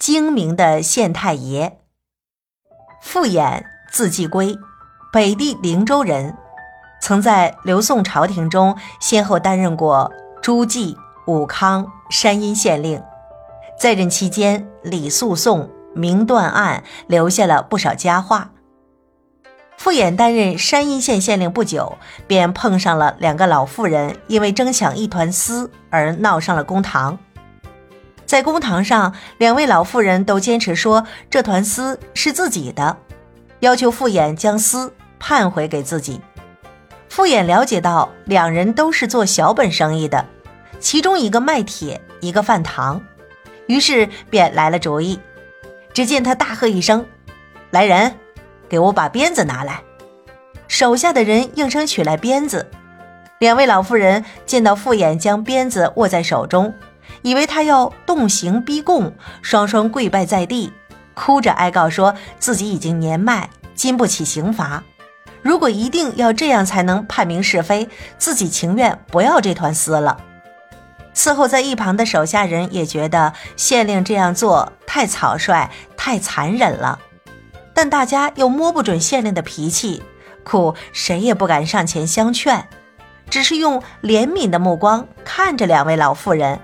精明的县太爷。傅衍，字季圭，北地灵州人，曾在刘宋朝廷中先后担任过诸暨、武康、山阴县令。在任期间，理诉讼、明断案，留下了不少佳话。傅衍担任山阴县县令不久，便碰上了两个老妇人因为争抢一团丝而闹上了公堂。在公堂上，两位老妇人都坚持说这团丝是自己的，要求傅衍将丝判回给自己。傅衍了解到两人都是做小本生意的，其中一个卖铁，一个贩糖，于是便来了主意。只见他大喝一声：“来人！”给我把鞭子拿来！手下的人应声取来鞭子。两位老妇人见到傅衍将鞭子握在手中，以为他要动刑逼供，双双跪拜在地，哭着哀告说自己已经年迈，经不起刑罚。如果一定要这样才能判明是非，自己情愿不要这团丝了。伺候在一旁的手下人也觉得县令这样做太草率、太残忍了。但大家又摸不准县令的脾气，苦谁也不敢上前相劝，只是用怜悯的目光看着两位老妇人。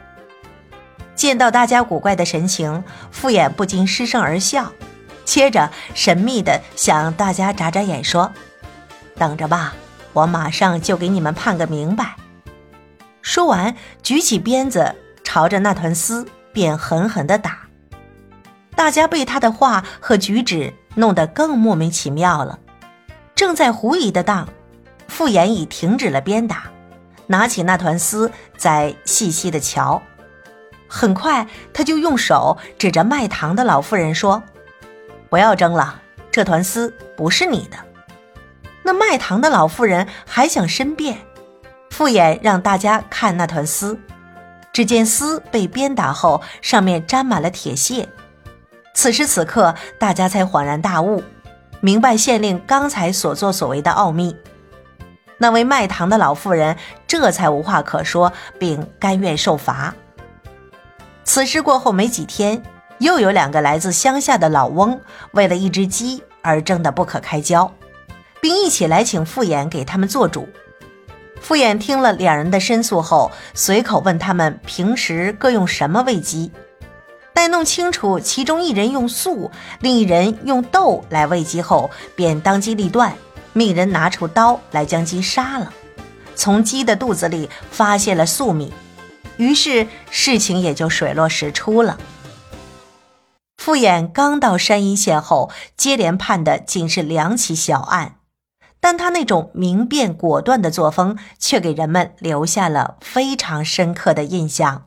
见到大家古怪的神情，傅衍不禁失声而笑，接着神秘地向大家眨眨眼，说：“等着吧，我马上就给你们判个明白。”说完，举起鞭子朝着那团丝便狠狠地打。大家被他的话和举止。弄得更莫名其妙了。正在狐疑的当，傅衍已停止了鞭打，拿起那团丝在细细的瞧。很快，他就用手指着卖糖的老妇人说：“不要争了，这团丝不是你的。”那卖糖的老妇人还想申辩，傅衍让大家看那团丝，只见丝被鞭打后，上面沾满了铁屑。此时此刻，大家才恍然大悟，明白县令刚才所作所为的奥秘。那位卖糖的老妇人这才无话可说，并甘愿受罚。此事过后没几天，又有两个来自乡下的老翁，为了一只鸡而争得不可开交，并一起来请傅衍给他们做主。傅衍听了两人的申诉后，随口问他们平时各用什么喂鸡。待弄清楚其中一人用粟，另一人用豆来喂鸡后，便当机立断，命人拿出刀来将鸡杀了，从鸡的肚子里发现了粟米，于是事情也就水落石出了。傅衍刚到山阴县后，接连判的仅是两起小案，但他那种明辨果断的作风，却给人们留下了非常深刻的印象。